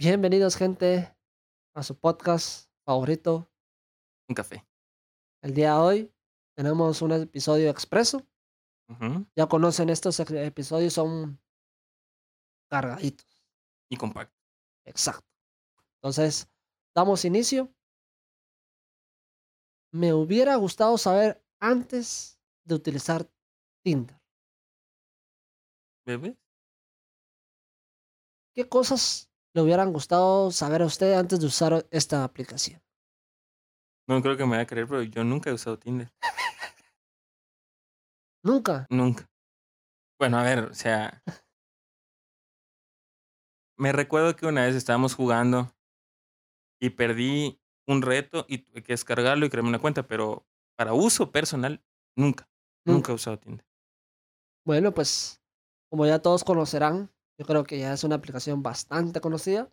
Bienvenidos, gente, a su podcast favorito. Un café. El día de hoy tenemos un episodio expreso. Ya conocen estos episodios, son cargaditos. Y compacto. Exacto. Entonces, damos inicio. Me hubiera gustado saber antes de utilizar Tinder. ¿Bebé? ¿Qué cosas le hubieran gustado saber a usted antes de usar esta aplicación? No creo que me vaya a creer, pero yo nunca he usado Tinder. Nunca. Nunca. Bueno, a ver, o sea. Me recuerdo que una vez estábamos jugando y perdí un reto y tuve que descargarlo y crearme una cuenta, pero para uso personal, nunca. Nunca he usado Tinder. Bueno, pues como ya todos conocerán, yo creo que ya es una aplicación bastante conocida.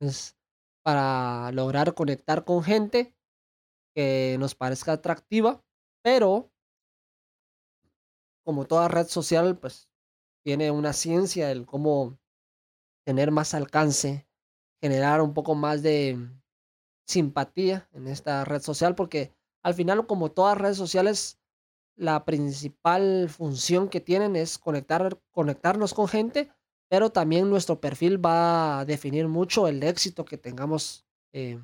Es para lograr conectar con gente que nos parezca atractiva, pero como toda red social, pues tiene una ciencia el cómo tener más alcance, generar un poco más de simpatía en esta red social, porque al final, como todas redes sociales, la principal función que tienen es conectar, conectarnos con gente, pero también nuestro perfil va a definir mucho el éxito que tengamos eh,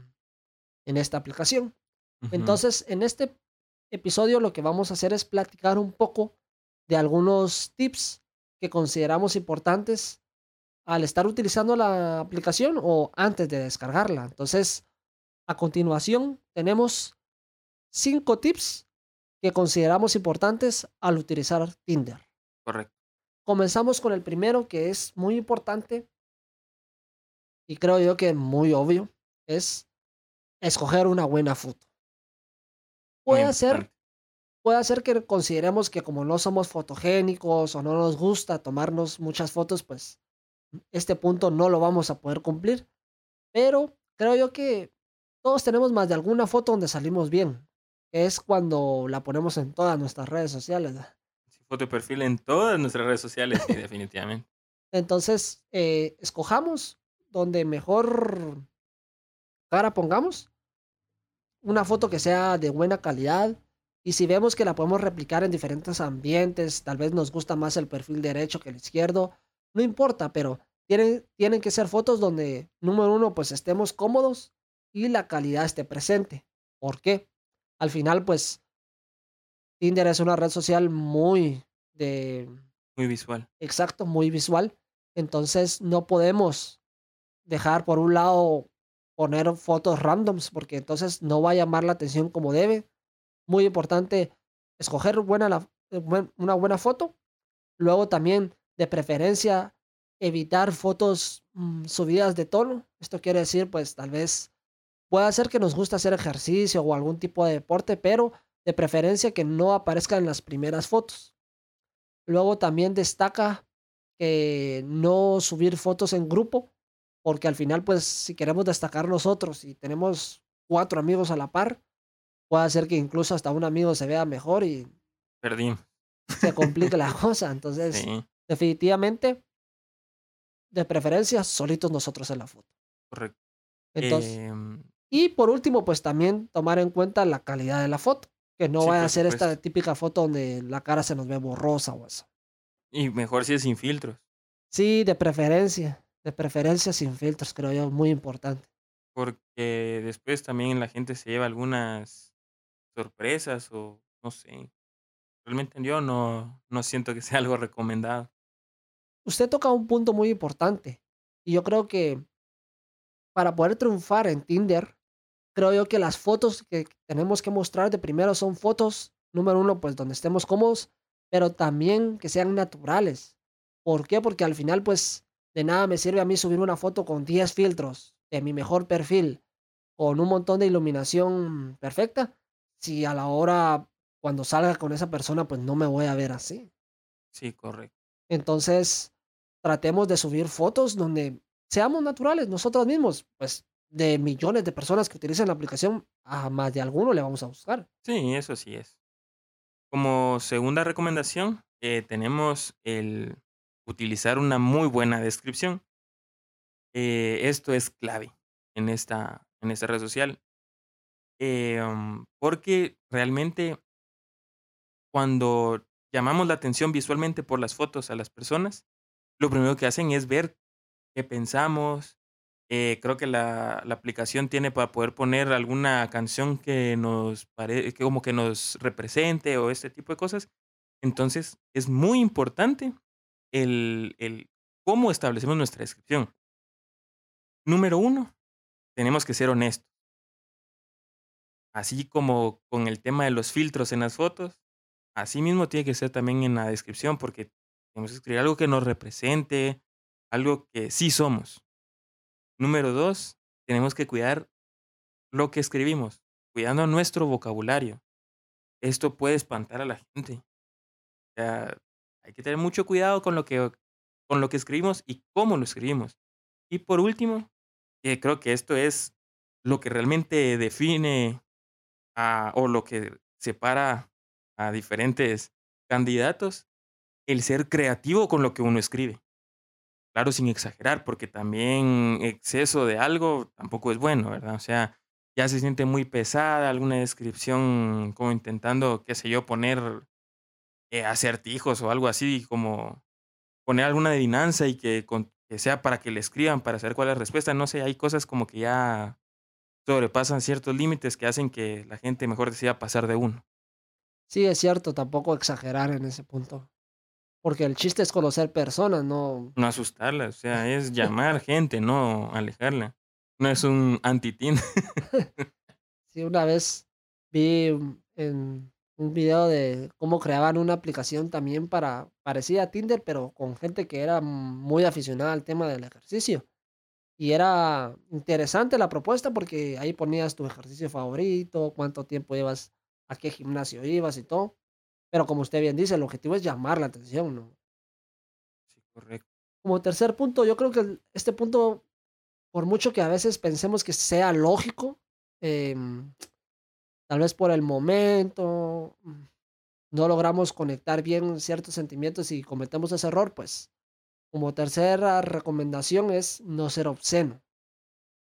en esta aplicación. Entonces, en este episodio lo que vamos a hacer es platicar un poco de algunos tips que consideramos importantes al estar utilizando la aplicación o antes de descargarla. Entonces, a continuación tenemos cinco tips que consideramos importantes al utilizar Tinder. Correcto. Comenzamos con el primero que es muy importante y creo yo que muy obvio, es escoger una buena foto. Muy Puede ser, importante. puede ser que consideremos que como no somos fotogénicos o no nos gusta tomarnos muchas fotos, pues este punto no lo vamos a poder cumplir. Pero creo yo que todos tenemos más de alguna foto donde salimos bien. Es cuando la ponemos en todas nuestras redes sociales. foto de perfil en todas nuestras redes sociales, sí, definitivamente. Entonces, eh, escojamos donde mejor cara pongamos. Una foto que sea de buena calidad. Y si vemos que la podemos replicar en diferentes ambientes, tal vez nos gusta más el perfil derecho que el izquierdo, no importa, pero tienen, tienen que ser fotos donde, número uno, pues estemos cómodos y la calidad esté presente. ¿Por qué? Al final, pues, Tinder es una red social muy de Muy visual. exacto, muy visual. Entonces no podemos dejar por un lado poner fotos randoms porque entonces no va a llamar la atención como debe. Muy importante escoger buena la- eh, una buena foto. Luego también de preferencia evitar fotos mm, subidas de tono. Esto quiere decir pues tal vez puede ser que nos guste hacer ejercicio o algún tipo de deporte, pero de preferencia que no aparezca en las primeras fotos. Luego también destaca que no subir fotos en grupo, porque al final, pues, si queremos destacar nosotros y tenemos cuatro amigos a la par, puede hacer que incluso hasta un amigo se vea mejor y Perdimos. se complique la cosa. Entonces, Sí, definitivamente, de preferencia, solitos nosotros en la foto. correcto. Entonces, Em, y por último, pues también tomar en cuenta la calidad de la foto, que no Sí, vaya a ser esta típica foto donde la cara se nos ve borrosa o eso. y mejor si es sin filtros. Sí, de preferencia, de preferencia sin filtros, creo yo, muy importante. Porque después también la gente se lleva algunas sorpresas o no sé. Realmente yo no, no siento que sea algo recomendado. Usted toca un punto muy importante y yo creo que para poder triunfar en Tinder, creo yo que las fotos que tenemos que mostrar de primero son fotos, número uno, pues donde estemos cómodos, pero también que sean naturales. ¿Por qué? Porque al final, pues, de nada me sirve a mí subir una foto con 10 filtros de mi mejor perfil, con un montón de iluminación perfecta, si a la hora, cuando salga con esa persona, pues no me voy a ver así. Sí, correcto. Entonces, tratemos de subir fotos donde seamos naturales nosotros mismos. Pues de millones de personas que utilizan la aplicación, a más de alguno le vamos a buscar. Sí, eso sí es. Como segunda recomendación, eh, tenemos el utilizar una muy buena descripción. eh, esto es clave en esta, en esta red social. Em, porque realmente cuando llamamos la atención visualmente por las fotos a las personas, lo primero que hacen es ver qué pensamos. Eh, creo que la, la, aplicación tiene para poder poner alguna canción que nos pare, que como que nos represente o este tipo de cosas. Entonces, es muy importante el, el cómo establecemos nuestra descripción. Número uno, tenemos que ser honestos. Así como con el tema de los filtros en las fotos, así mismo tiene que ser también en la descripción, porque tenemos que escribir algo que nos represente, algo que sí somos. Número dos, tenemos que cuidar lo que escribimos, cuidando nuestro vocabulario. Esto puede espantar a la gente. Hay que tener mucho cuidado con lo que, con lo que escribimos y cómo lo escribimos. Y por último, que creo que esto es lo que realmente define o lo que separa a diferentes candidatos, el ser creativo con lo que uno escribe. Claro, sin exagerar, porque también exceso de algo tampoco es bueno, ¿verdad? O sea, ya se siente muy pesada alguna descripción como intentando, qué sé yo, poner eh, acertijos o algo así, como poner alguna adivinanza y que, que sea para que le escriban, para saber cuál es la respuesta. No sé, hay cosas como que ya sobrepasan ciertos límites que hacen que la gente mejor decida pasar de uno. Sí, es cierto, tampoco exagerar en ese punto. Porque el chiste es conocer personas, no. No asustarla, o sea, es llamar gente, no alejarla. No es un antitín. sí, una vez vi en un video de cómo creaban una aplicación también para, parecida a Tinder, pero con gente que era muy aficionada al tema del ejercicio. Y era interesante la propuesta porque ahí ponías tu ejercicio favorito, cuánto tiempo llevas, a qué gimnasio ibas y todo. Pero como usted bien dice, el objetivo es llamar la atención, ¿no? Sí, correcto. Como tercer punto, yo creo que este punto, por mucho que a veces pensemos que sea lógico, em, tal vez por el momento mm, no logramos conectar bien ciertos sentimientos y cometemos ese error, pues como tercera recomendación es no ser obsceno.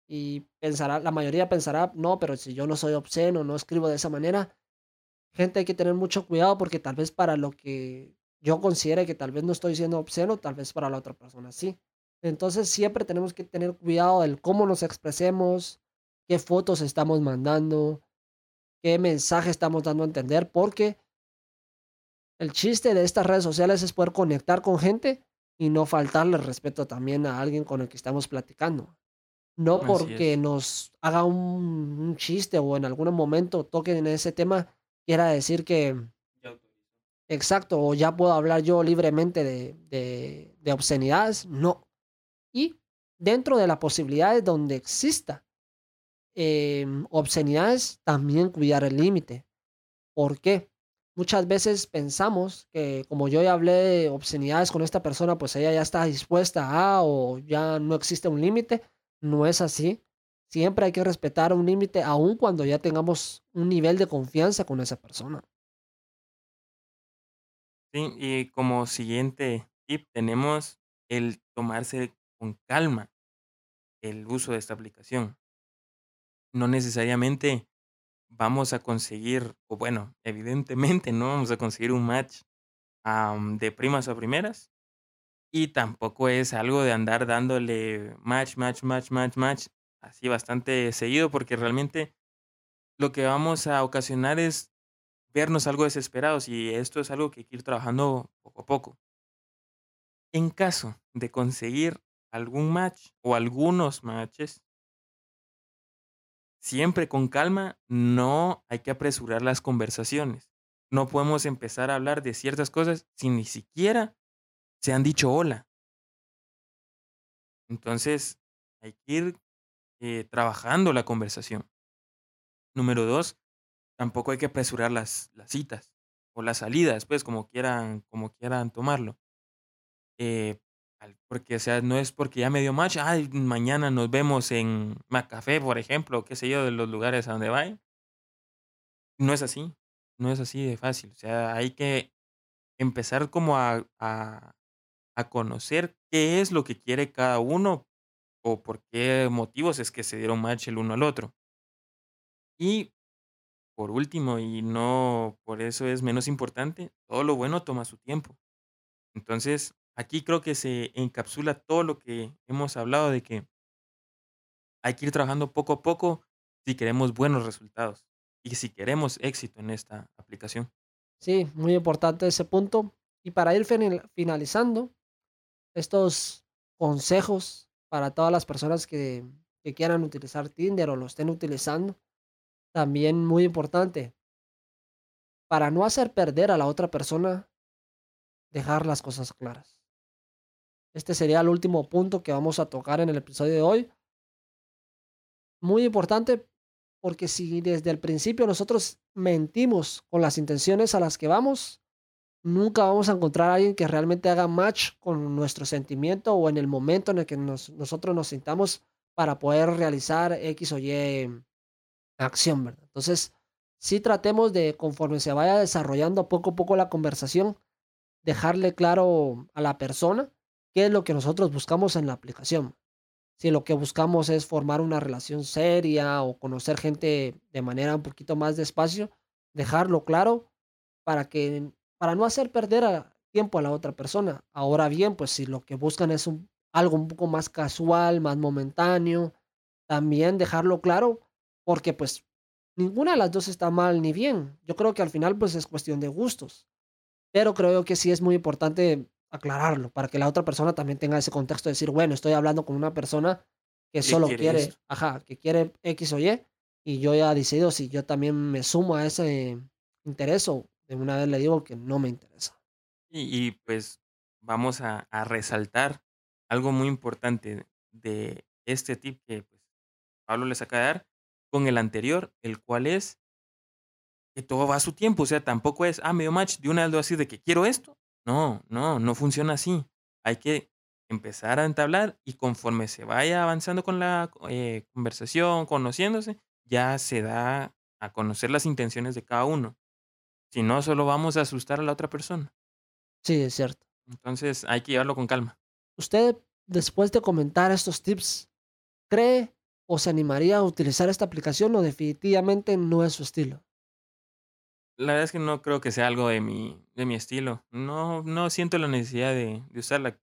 Y pensará, la mayoría pensará, no, pero si yo no soy obsceno, no escribo de esa manera. Gente, hay que tener mucho cuidado porque tal vez para lo que yo considere que tal vez no estoy siendo obsceno, tal vez para la otra persona sí. Entonces siempre tenemos que tener cuidado del cómo nos expresemos, qué fotos estamos mandando, qué mensaje estamos dando a entender, porque el chiste de estas redes sociales es poder conectar con gente y no faltarle respeto también a alguien con el que estamos platicando. No porque nos haga un, chiste o en algún momento toquen en ese tema, quiera decir que... Exacto, o ya puedo hablar yo libremente de, de, obscenidades. No. Y dentro de las posibilidades donde exista em, obscenidades, también cuidar el límite. ¿Por qué? muchas veces pensamos que como yo ya hablé de obscenidades con esta persona, pues ella ya está dispuesta a o ya no existe un límite. No es así. Siempre hay que respetar un límite aun cuando ya tengamos un nivel de confianza con esa persona. Sí, y como siguiente tip tenemos el tomarse con calma el uso de esta aplicación. No necesariamente vamos a conseguir, o bueno, evidentemente no vamos a conseguir un match de primas a primeras. Y tampoco es algo de andar dándole match, match, match, match, match, así bastante seguido, porque realmente lo que vamos a ocasionar es vernos algo desesperados y esto es algo que hay que ir trabajando poco a poco. En caso de conseguir algún match o algunos matches, siempre con calma, no hay que apresurar las conversaciones. No podemos empezar a hablar de ciertas cosas si ni siquiera se han dicho hola. Entonces, hay que ir eh, trabajando la conversación. Número dos, tampoco hay que apresurar las, las citas o las salidas, pues como quieran, como quieran tomarlo. Eh, porque, o sea, no es porque ya me dio match, ay, mañana nos vemos en Macafé, por ejemplo, qué sé yo, de los lugares a donde vayan. No es así, no es así de fácil. O sea, hay que empezar como a, a, a conocer qué es lo que quiere cada uno o por qué motivos es que se dieron match el uno al otro. Y por último, y no por eso es menos importante, todo lo bueno toma su tiempo. Entonces, aquí creo que se encapsula todo lo que hemos hablado de que hay que ir trabajando poco a poco si queremos buenos resultados y si queremos éxito en esta aplicación. Sí, muy importante ese punto. Y para ir finalizando, estos consejos para todas las personas que, quieran utilizar Tinder o lo estén utilizando, también muy importante, para no hacer perder a la otra persona, dejar las cosas claras. Este sería el último punto que vamos a tocar en el episodio de hoy. Muy importante porque si desde el principio nosotros mentimos con las intenciones a las que vamos, nunca vamos a encontrar a alguien que realmente haga match con nuestro sentimiento o en el momento en el que nosotros nos sintamos para poder realizar X o Y acción, ¿verdad? Entonces, sí tratemos de, conforme se vaya desarrollando poco a poco la conversación, dejarle claro a la persona qué es lo que nosotros buscamos en la aplicación. Si lo que buscamos es formar una relación seria o conocer gente de manera un poquito más despacio, dejarlo claro para que para no hacer perder tiempo a la otra persona. Ahora bien, pues si lo que buscan es algo un poco más casual, más momentáneo, también dejarlo claro porque pues ninguna de las dos está mal ni bien. Yo creo que al final pues es cuestión de gustos. Pero creo que sí es muy importante aclararlo para que la otra persona también tenga ese contexto de decir, bueno, estoy hablando con una persona que solo quiere, ajá, que quiere X o Y y yo ya he decidido si yo también me sumo a ese interés o una vez le digo que no me interesa. Y, pues vamos a, a, resaltar algo muy importante de este tip que pues, Pablo les acaba de dar con el anterior, el cual es que todo va a su tiempo. O sea, tampoco es, ah, medio match, de una vez así de que quiero esto. No, no, no funciona así. Hay que empezar a entablar y conforme se vaya avanzando con la eh, conversación, conociéndose, ya se da a conocer las intenciones de cada uno. Si no, solo vamos a asustar a la otra persona. Sí, es cierto. Entonces hay que llevarlo con calma. Usted, después de comentar estos tips, ¿cree o se animaría a utilizar esta aplicación o definitivamente no es su estilo? La verdad es que no creo que sea algo de mi, de mi estilo. No, no siento la necesidad de, de usarla.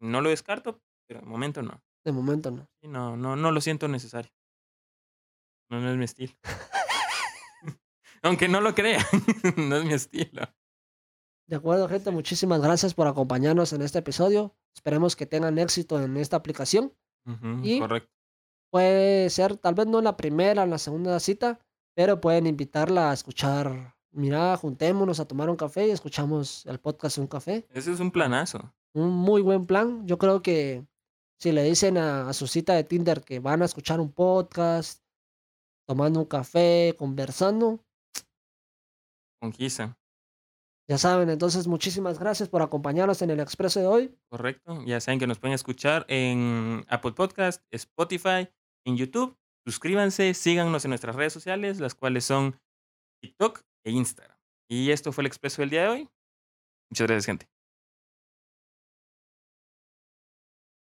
No lo descarto, pero de momento no. De momento no. no, no, no lo siento necesario. No, no es mi estilo. Aunque no lo crean, no es mi estilo. De acuerdo, gente. Muchísimas gracias por acompañarnos en este episodio. Esperemos que tengan éxito en esta aplicación. y correcto. Puede ser, tal vez no la primera, la segunda cita, pero pueden invitarla a escuchar. Mira, juntémonos a tomar un café y escuchamos el podcast Un Café. Ese es un planazo. Un muy buen plan. Yo creo que si le dicen a, su cita de Tinder que van a escuchar un podcast, tomando un café, conversando. Conquista. Ya saben, entonces muchísimas gracias por acompañarnos en el expreso de hoy. Correcto. Ya saben que nos pueden escuchar en Apple Podcast, Spotify, en YouTube. Suscríbanse, síganos en nuestras redes sociales, las cuales son TikTok e Instagram. Y esto fue el expreso del día de hoy. Muchas gracias, gente.